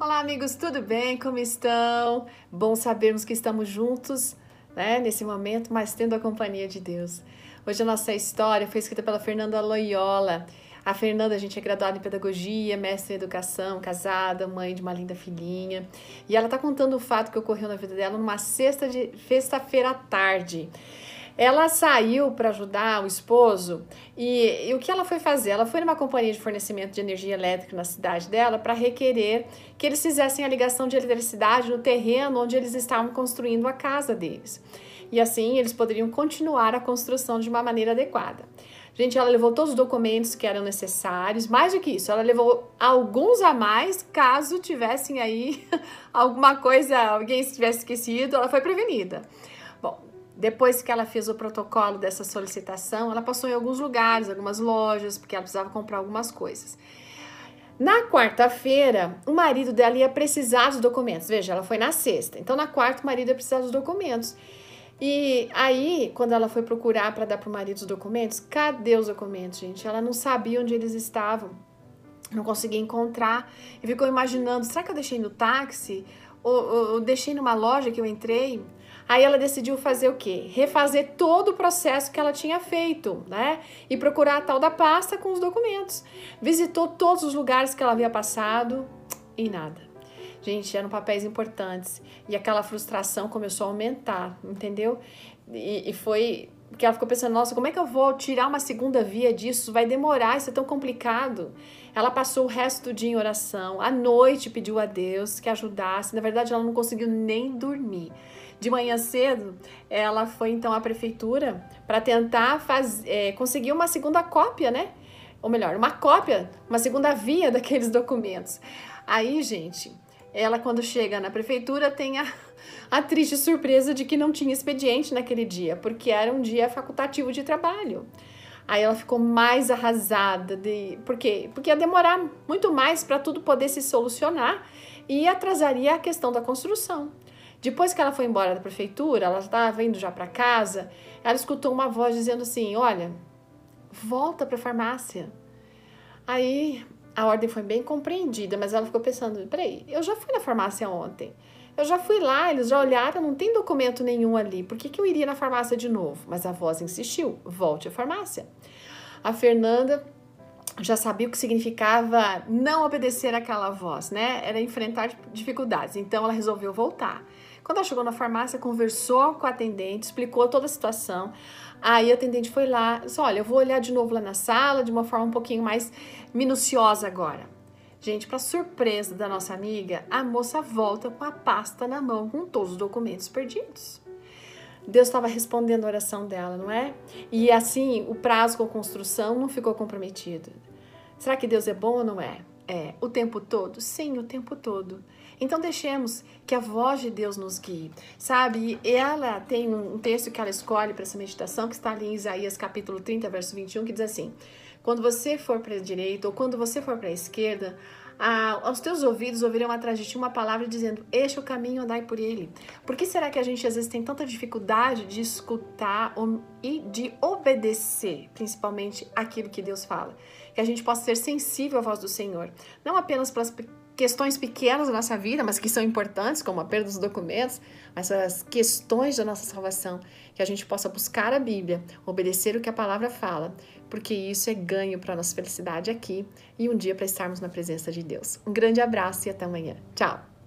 Olá, amigos, tudo bem? Como estão? Bom sabermos que estamos juntos né, nesse momento, mas tendo a companhia de Deus. Hoje a nossa história foi escrita pela Fernanda Loyola. A Fernanda, a gente é graduada em pedagogia, mestre em educação, casada, mãe de uma linda filhinha. E ela está contando o fato que ocorreu na vida dela numa sexta de sexta-feira à tarde. Ela saiu para ajudar o esposo e, e, o que ela foi fazer? Ela foi numa companhia de fornecimento de energia elétrica na cidade dela para requerer que eles fizessem a ligação de eletricidade no terreno onde eles estavam construindo a casa deles. E assim eles poderiam continuar a construção de uma maneira adequada. Gente, ela levou todos os documentos que eram necessários. Mais do que isso, ela levou alguns a mais, caso tivessem aí alguma coisa, alguém tivesse esquecido, ela foi prevenida. Bom, depois que ela fez o protocolo dessa solicitação, ela passou em alguns lugares, algumas lojas, porque ela precisava comprar algumas coisas. Na quarta-feira, o marido dela ia precisar dos documentos. Veja, ela foi na sexta. Então, na quarta, o marido ia precisar dos documentos. E aí, quando ela foi procurar para dar para o marido os documentos, cadê os documentos, gente? Ela não sabia onde eles estavam. Não conseguia encontrar. E ficou imaginando: será que eu deixei no táxi? Ou, ou, ou deixei numa loja que eu entrei? Aí ela decidiu fazer o quê? Refazer todo o processo que ela tinha feito, né? E procurar a tal da pasta com os documentos. Visitou todos os lugares que ela havia passado e nada. Gente, eram papéis importantes. E aquela frustração começou a aumentar, entendeu? E, e foi porque ela ficou pensando, nossa, como é que eu vou tirar uma segunda via disso? Vai demorar, isso é tão complicado. Ela passou o resto do dia em oração, à noite pediu a Deus que ajudasse. Na verdade, ela não conseguiu nem dormir. De manhã cedo, ela foi então à prefeitura para tentar faz, é, conseguir uma segunda cópia, né? Ou melhor, uma cópia, uma segunda via daqueles documentos. Aí, gente, ela quando chega na prefeitura tem a, a triste surpresa de que não tinha expediente naquele dia, porque era um dia facultativo de trabalho. Aí ela ficou mais arrasada de, por quê? Porque ia demorar muito mais para tudo poder se solucionar e atrasaria a questão da construção. Depois que ela foi embora da prefeitura, ela estava indo já para casa, ela escutou uma voz dizendo assim: Olha, volta para a farmácia. Aí a ordem foi bem compreendida, mas ela ficou pensando: peraí, eu já fui na farmácia ontem. Eu já fui lá, eles já olharam, não tem documento nenhum ali. Por que, que eu iria na farmácia de novo? Mas a voz insistiu: volte à farmácia. A Fernanda já sabia o que significava não obedecer aquela voz, né? Era enfrentar dificuldades. Então ela resolveu voltar. Quando ela chegou na farmácia, conversou com a atendente, explicou toda a situação. Aí a atendente foi lá, disse: Olha, eu vou olhar de novo lá na sala, de uma forma um pouquinho mais minuciosa agora. Gente, para surpresa da nossa amiga, a moça volta com a pasta na mão com todos os documentos perdidos. Deus estava respondendo a oração dela, não é? E assim, o prazo com a construção não ficou comprometido. Será que Deus é bom ou não é? É, o tempo todo? Sim, o tempo todo. Então deixemos que a voz de Deus nos guie, sabe? Ela tem um texto que ela escolhe para essa meditação que está ali em Isaías capítulo 30, verso 21, que diz assim: Quando você for para a direita ou quando você for para a esquerda, ah, aos teus ouvidos ouvirão atrás de ti uma palavra dizendo: Este é o caminho, andai por ele. Por que será que a gente às vezes tem tanta dificuldade de escutar e de obedecer, principalmente aquilo que Deus fala? Que a gente possa ser sensível à voz do Senhor, não apenas para as questões pequenas da nossa vida, mas que são importantes, como a perda dos documentos, mas as questões da nossa salvação, que a gente possa buscar a Bíblia, obedecer o que a palavra fala, porque isso é ganho para a nossa felicidade aqui e um dia para estarmos na presença de Deus. Um grande abraço e até amanhã. Tchau!